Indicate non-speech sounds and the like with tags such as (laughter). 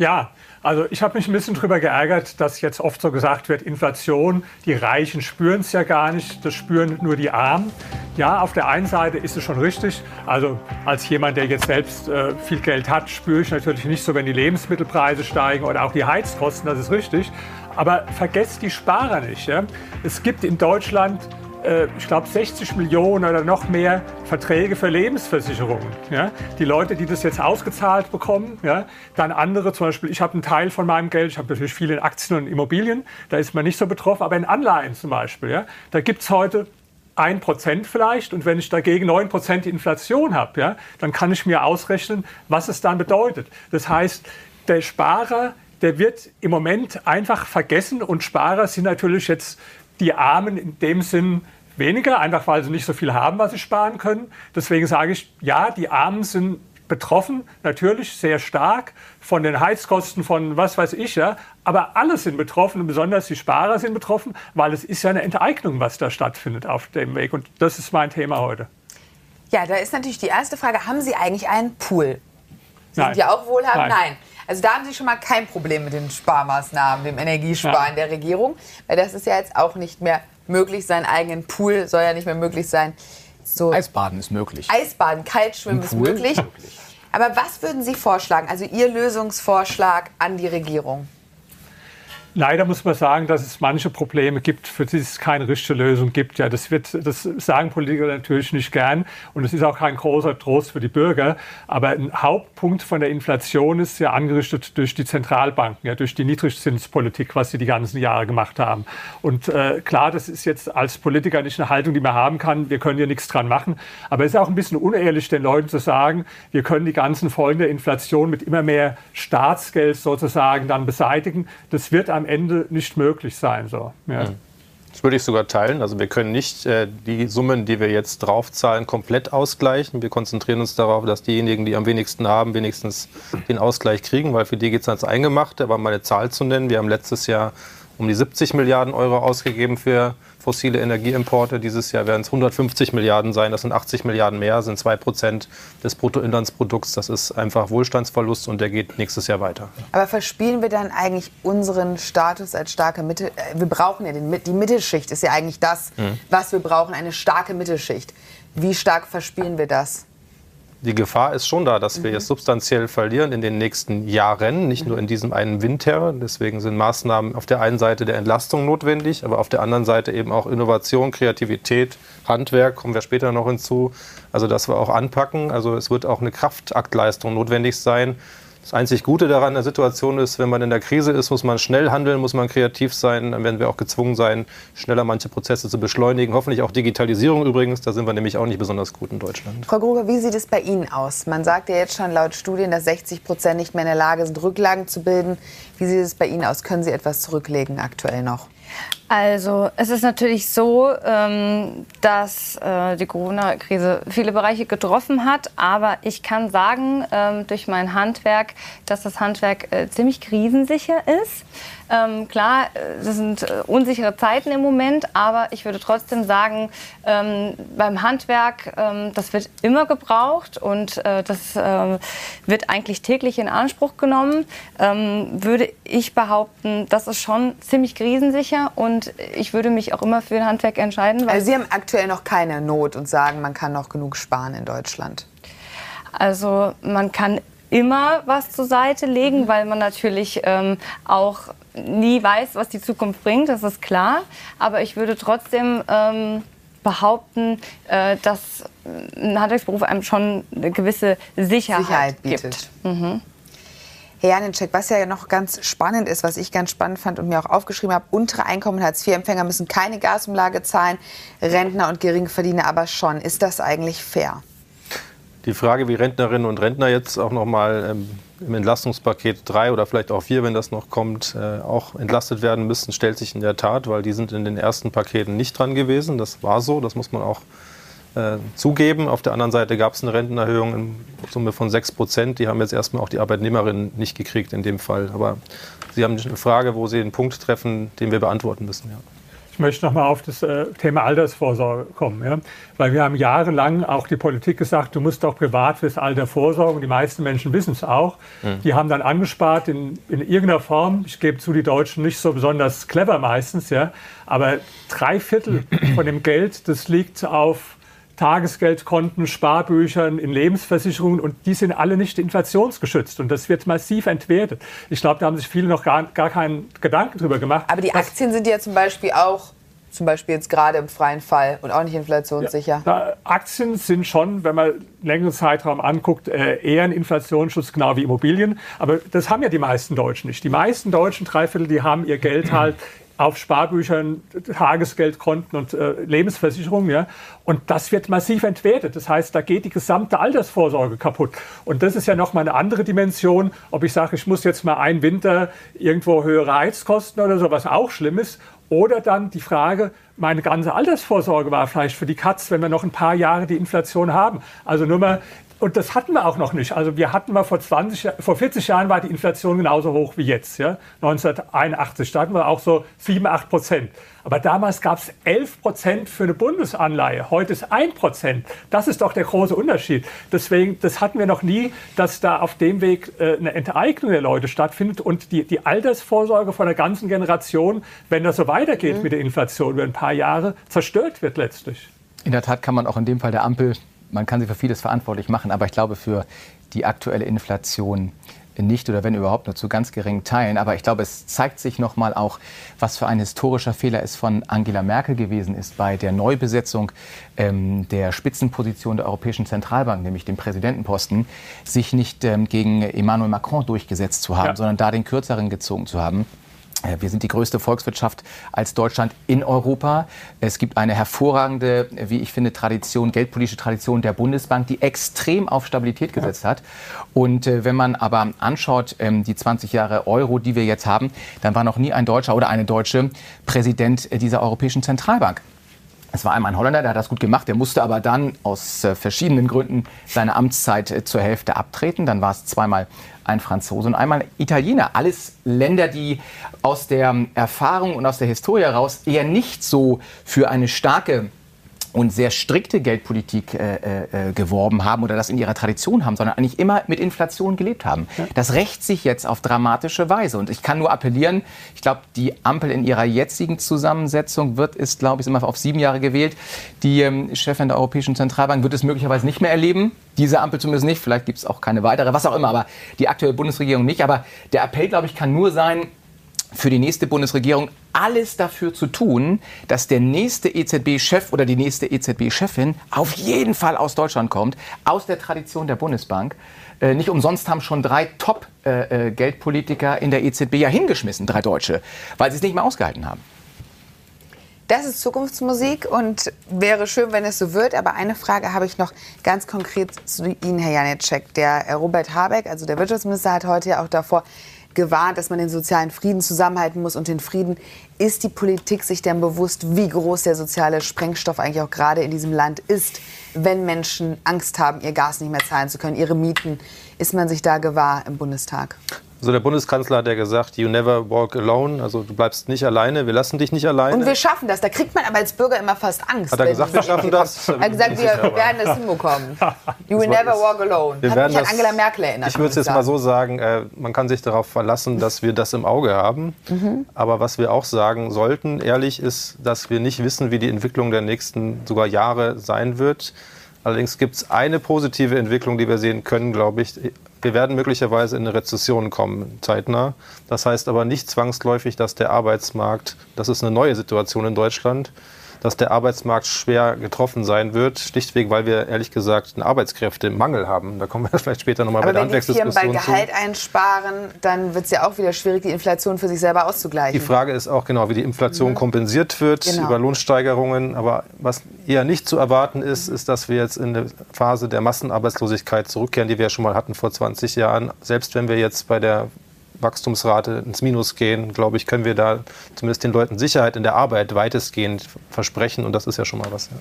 Ja, also ich habe mich ein bisschen darüber geärgert, dass jetzt oft so gesagt wird, Inflation, die Reichen spüren es ja gar nicht, das spüren nur die Armen. Ja, auf der einen Seite ist es schon richtig. Also als jemand, der jetzt selbst äh, viel Geld hat, spüre ich natürlich nicht so, wenn die Lebensmittelpreise steigen oder auch die Heizkosten, das ist richtig. Aber vergesst die Sparer nicht. Ja? Es gibt in Deutschland äh, ich glaube, 60 Millionen oder noch mehr Verträge für Lebensversicherungen. Ja? Die Leute, die das jetzt ausgezahlt bekommen, ja? dann andere, zum Beispiel, ich habe einen Teil von meinem Geld, ich habe natürlich viele in Aktien und Immobilien, da ist man nicht so betroffen, aber in Anleihen zum Beispiel, ja? da gibt es heute 1% vielleicht und wenn ich dagegen 9% Inflation habe, ja, dann kann ich mir ausrechnen, was es dann bedeutet. Das heißt, der Sparer, der wird im Moment einfach vergessen und Sparer sind natürlich jetzt die Armen in dem Sinn weniger, einfach weil sie nicht so viel haben, was sie sparen können. Deswegen sage ich, ja, die Armen sind betroffen, natürlich sehr stark von den Heizkosten, von was weiß ich, ja. Aber alle sind betroffen und besonders die Sparer sind betroffen, weil es ist ja eine Enteignung, was da stattfindet auf dem Weg. Und das ist mein Thema heute. Ja, da ist natürlich die erste Frage, haben Sie eigentlich einen Pool? Sind Nein. Sie auch wohlhabend? Nein. Nein. Also da haben Sie schon mal kein Problem mit den Sparmaßnahmen, dem Energiesparen ja. der Regierung, weil das ist ja jetzt auch nicht mehr möglich. Seinen eigenen Pool soll ja nicht mehr möglich sein. So Eisbaden ist möglich. Eisbaden, Kaltschwimmen ist möglich. Aber was würden Sie vorschlagen? Also Ihr Lösungsvorschlag an die Regierung? Leider muss man sagen, dass es manche Probleme gibt, für die es keine richtige Lösung gibt. Ja, das, wird, das sagen Politiker natürlich nicht gern und es ist auch kein großer Trost für die Bürger. Aber ein Hauptpunkt von der Inflation ist ja angerichtet durch die Zentralbanken, ja, durch die Niedrigzinspolitik, was sie die ganzen Jahre gemacht haben. Und äh, klar, das ist jetzt als Politiker nicht eine Haltung, die man haben kann. Wir können hier nichts dran machen. Aber es ist auch ein bisschen unehrlich, den Leuten zu sagen, wir können die ganzen Folgen der Inflation mit immer mehr Staatsgeld sozusagen dann beseitigen. Das wird am Ende nicht möglich sein. So. Ja. Mhm. Das würde ich sogar teilen. Also wir können nicht äh, die Summen, die wir jetzt draufzahlen, komplett ausgleichen. Wir konzentrieren uns darauf, dass diejenigen, die am wenigsten haben, wenigstens den Ausgleich kriegen, weil für die geht es ans Eingemachte. Aber mal eine Zahl zu nennen, wir haben letztes Jahr um die 70 Milliarden Euro ausgegeben für fossile Energieimporte. Dieses Jahr werden es 150 Milliarden sein. Das sind 80 Milliarden mehr, sind 2 Prozent des Bruttoinlandsprodukts. Das ist einfach Wohlstandsverlust und der geht nächstes Jahr weiter. Aber verspielen wir dann eigentlich unseren Status als starke Mitte? Äh, wir brauchen ja den, die Mittelschicht, ist ja eigentlich das, mhm. was wir brauchen, eine starke Mittelschicht. Wie stark verspielen wir das? Die Gefahr ist schon da, dass wir mhm. jetzt substanziell verlieren in den nächsten Jahren, nicht nur in diesem einen Winter. Deswegen sind Maßnahmen auf der einen Seite der Entlastung notwendig, aber auf der anderen Seite eben auch Innovation, Kreativität, Handwerk, kommen wir später noch hinzu. Also, dass wir auch anpacken. Also, es wird auch eine Kraftaktleistung notwendig sein, das einzig Gute daran der Situation ist, wenn man in der Krise ist, muss man schnell handeln, muss man kreativ sein. Dann werden wir auch gezwungen sein, schneller manche Prozesse zu beschleunigen. Hoffentlich auch Digitalisierung übrigens. Da sind wir nämlich auch nicht besonders gut in Deutschland. Frau Gruber, wie sieht es bei Ihnen aus? Man sagt ja jetzt schon laut Studien, dass 60 Prozent nicht mehr in der Lage sind, Rücklagen zu bilden. Wie sieht es bei Ihnen aus? Können Sie etwas zurücklegen aktuell noch? Also es ist natürlich so, ähm, dass äh, die Corona-Krise viele Bereiche getroffen hat, aber ich kann sagen ähm, durch mein Handwerk, dass das Handwerk äh, ziemlich krisensicher ist. Ähm, klar, äh, das sind äh, unsichere Zeiten im Moment, aber ich würde trotzdem sagen, ähm, beim Handwerk, ähm, das wird immer gebraucht und äh, das äh, wird eigentlich täglich in Anspruch genommen. Ähm, würde ich behaupten, das ist schon ziemlich krisensicher und ich würde mich auch immer für ein Handwerk entscheiden. also Sie haben aktuell noch keine Not und sagen, man kann noch genug sparen in Deutschland. Also man kann immer was zur Seite legen, mhm. weil man natürlich ähm, auch nie weiß, was die Zukunft bringt, das ist klar. Aber ich würde trotzdem ähm, behaupten, äh, dass ein Handwerksberuf einem schon eine gewisse Sicherheit, Sicherheit bietet. Gibt. Mhm. Herr Janicek, was ja noch ganz spannend ist, was ich ganz spannend fand und mir auch aufgeschrieben habe, untere Einkommen Hartz-IV-Empfänger müssen keine Gasumlage zahlen, Rentner und Geringverdiener aber schon. Ist das eigentlich fair? Die Frage, wie Rentnerinnen und Rentner jetzt auch noch mal ähm, im Entlastungspaket 3 oder vielleicht auch 4, wenn das noch kommt, äh, auch entlastet werden müssen, stellt sich in der Tat, weil die sind in den ersten Paketen nicht dran gewesen. Das war so, das muss man auch äh, zugeben. Auf der anderen Seite gab es eine Rentenerhöhung in Summe von 6 Prozent. Die haben jetzt erstmal auch die Arbeitnehmerinnen nicht gekriegt in dem Fall. Aber Sie haben eine Frage, wo Sie einen Punkt treffen, den wir beantworten müssen. Ja möchte noch mal auf das äh, Thema Altersvorsorge kommen. Ja? Weil wir haben jahrelang auch die Politik gesagt, du musst doch privat fürs Alter vorsorgen. Die meisten Menschen wissen es auch. Mhm. Die haben dann angespart in, in irgendeiner Form. Ich gebe zu, die Deutschen nicht so besonders clever meistens. Ja? Aber drei Viertel von dem Geld, das liegt auf Tagesgeldkonten, Sparbüchern, in Lebensversicherungen und die sind alle nicht inflationsgeschützt und das wird massiv entwertet. Ich glaube, da haben sich viele noch gar, gar keinen Gedanken drüber gemacht. Aber die Aktien sind ja zum Beispiel auch zum Beispiel jetzt gerade im freien Fall und auch nicht inflationssicher? Ja, Aktien sind schon, wenn man längeren Zeitraum anguckt, äh, eher ein Inflationsschutz, genau wie Immobilien. Aber das haben ja die meisten Deutschen nicht. Die meisten Deutschen, Dreiviertel, die haben ihr Geld halt auf Sparbüchern, Tagesgeldkonten und äh, Lebensversicherungen. Ja? Und das wird massiv entwertet. Das heißt, da geht die gesamte Altersvorsorge kaputt. Und das ist ja noch mal eine andere Dimension, ob ich sage, ich muss jetzt mal einen Winter irgendwo höhere Heizkosten oder so, was auch schlimm ist. Oder dann die Frage, meine ganze Altersvorsorge war vielleicht für die Katz, wenn wir noch ein paar Jahre die Inflation haben. Also nur mal und das hatten wir auch noch nicht. Also wir hatten mal vor 20, vor 40 Jahren war die Inflation genauso hoch wie jetzt. Ja? 1981, da hatten wir auch so 7, 8 Prozent. Aber damals gab es 11 Prozent für eine Bundesanleihe. Heute ist 1 Prozent. Das ist doch der große Unterschied. Deswegen, das hatten wir noch nie, dass da auf dem Weg äh, eine Enteignung der Leute stattfindet und die, die Altersvorsorge von der ganzen Generation, wenn das so weitergeht mhm. mit der Inflation über ein paar Jahre, zerstört wird letztlich. In der Tat kann man auch in dem Fall der Ampel man kann sie für vieles verantwortlich machen, aber ich glaube für die aktuelle Inflation nicht oder wenn überhaupt nur zu ganz geringen Teilen. Aber ich glaube, es zeigt sich noch mal auch, was für ein historischer Fehler es von Angela Merkel gewesen ist bei der Neubesetzung ähm, der Spitzenposition der Europäischen Zentralbank, nämlich dem Präsidentenposten, sich nicht ähm, gegen Emmanuel Macron durchgesetzt zu haben, ja. sondern da den kürzeren gezogen zu haben. Äh, wir sind die größte Volkswirtschaft als Deutschland in Europa. Es gibt eine hervorragende, wie ich finde, Tradition, geldpolitische Tradition der Bundesbank, die extrem auf Stabilität gesetzt hat. Und äh, wenn man aber anschaut, ähm, die 20 Jahre Euro, die wir jetzt haben, dann war noch nie ein Deutscher oder eine Deutsche Präsident dieser Europäischen Zentralbank. Es war einmal ein Holländer, der hat das gut gemacht. Der musste aber dann aus äh, verschiedenen Gründen seine Amtszeit äh, zur Hälfte abtreten. Dann war es zweimal ein Franzose und einmal ein Italiener. Alles Länder, die aus der Erfahrung und aus der Historie heraus eher nicht so für eine starke und sehr strikte Geldpolitik äh, äh, äh, geworben haben oder das in ihrer Tradition haben, sondern eigentlich immer mit Inflation gelebt haben. Ja. Das rächt sich jetzt auf dramatische Weise. Und ich kann nur appellieren, ich glaube, die Ampel in ihrer jetzigen Zusammensetzung wird, ist, glaube ich, immer auf sieben Jahre gewählt. Die ähm, Chefin der Europäischen Zentralbank wird es möglicherweise nicht mehr erleben. Diese Ampel zumindest nicht. Vielleicht gibt es auch keine weitere, was auch immer. Aber die aktuelle Bundesregierung nicht. Aber der Appell, glaube ich, kann nur sein, für die nächste Bundesregierung alles dafür zu tun, dass der nächste EZB-Chef oder die nächste EZB-Chefin auf jeden Fall aus Deutschland kommt, aus der Tradition der Bundesbank. Äh, nicht umsonst haben schon drei Top-Geldpolitiker äh, äh in der EZB ja hingeschmissen, drei Deutsche, weil sie es nicht mehr ausgehalten haben. Das ist Zukunftsmusik und wäre schön, wenn es so wird. Aber eine Frage habe ich noch ganz konkret zu Ihnen, Herr Janecek. Der Robert Habeck, also der Wirtschaftsminister, hat heute ja auch davor gewarnt, dass man den sozialen Frieden zusammenhalten muss und den Frieden. Ist die Politik sich denn bewusst, wie groß der soziale Sprengstoff eigentlich auch gerade in diesem Land ist, wenn Menschen Angst haben, ihr Gas nicht mehr zahlen zu können, ihre Mieten? Ist man sich da gewahr im Bundestag? Also der Bundeskanzler hat ja gesagt, you never walk alone, also du bleibst nicht alleine, wir lassen dich nicht alleine. Und wir schaffen das. Da kriegt man aber als Bürger immer fast Angst. Hat er gesagt, wir schaffen das? (laughs) Er hat gesagt, wir werden das hinbekommen. (laughs) You will never walk alone. Wir hat mich an Angela Merkel erinnert. Ich würde es jetzt mal so sagen, äh, man kann sich darauf verlassen, dass wir das im Auge haben. Mhm. Aber was wir auch sagen sollten, ehrlich, ist, dass wir nicht wissen, wie die Entwicklung der nächsten sogar Jahre sein wird. Allerdings gibt es eine positive Entwicklung, die wir sehen können, glaube ich. Wir werden möglicherweise in eine Rezession kommen, zeitnah. Das heißt aber nicht zwangsläufig, dass der Arbeitsmarkt, das ist eine neue Situation in Deutschland, dass der Arbeitsmarkt schwer getroffen sein wird, schlichtweg, weil wir ehrlich gesagt einen Arbeitskräftemangel haben. Da kommen wir (laughs) vielleicht später nochmal bei der Handwerksdiskussion zu. Wenn bei Gehalt einsparen, dann wird es ja auch wieder schwierig, die Inflation für sich selber auszugleichen. Die Frage ist auch genau, wie die Inflation mhm. kompensiert wird genau. über Lohnsteigerungen. Aber was eher nicht zu erwarten ist, ist, dass wir jetzt in eine Phase der Massenarbeitslosigkeit zurückkehren, die wir ja schon mal hatten vor 20 Jahren. Selbst wenn wir jetzt bei der Wachstumsrate ins Minus gehen, glaube ich, können wir da zumindest den Leuten Sicherheit in der Arbeit weitestgehend versprechen und das ist ja schon mal was. Ja.